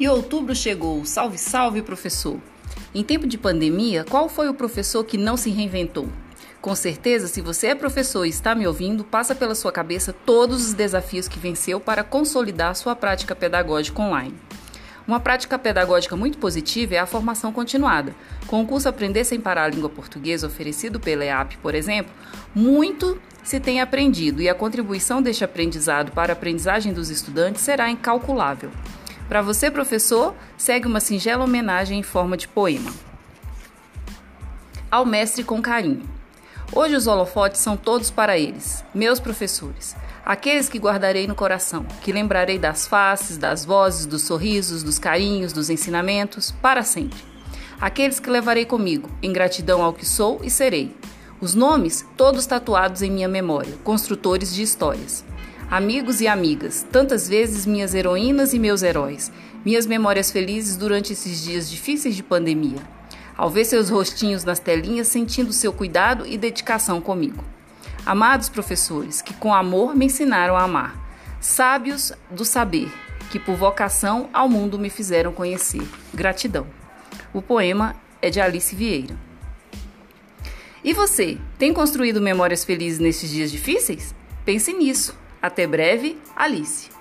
E outubro chegou. Salve, salve, professor! Em tempo de pandemia, qual foi o professor que não se reinventou? Com certeza, se você é professor e está me ouvindo, passa pela sua cabeça todos os desafios que venceu para consolidar sua prática pedagógica online. Uma prática pedagógica muito positiva é a formação continuada. Com o curso Aprender Sem Parar a Língua Portuguesa oferecido pela EAP, por exemplo, muito se tem aprendido e a contribuição deste aprendizado para a aprendizagem dos estudantes será incalculável. Para você, professor, segue uma singela homenagem em forma de poema. Ao mestre com carinho. Hoje os holofotes são todos para eles, meus professores, aqueles que guardarei no coração, que lembrarei das faces, das vozes, dos sorrisos, dos carinhos, dos ensinamentos, para sempre. Aqueles que levarei comigo, em gratidão ao que sou e serei. Os nomes, todos tatuados em minha memória, construtores de histórias. Amigos e amigas, tantas vezes minhas heroínas e meus heróis, minhas memórias felizes durante esses dias difíceis de pandemia. Ao ver seus rostinhos nas telinhas, sentindo seu cuidado e dedicação comigo. Amados professores, que com amor me ensinaram a amar. Sábios do saber, que por vocação ao mundo me fizeram conhecer. Gratidão. O poema é de Alice Vieira. E você, tem construído memórias felizes nesses dias difíceis? Pense nisso. Até breve, Alice.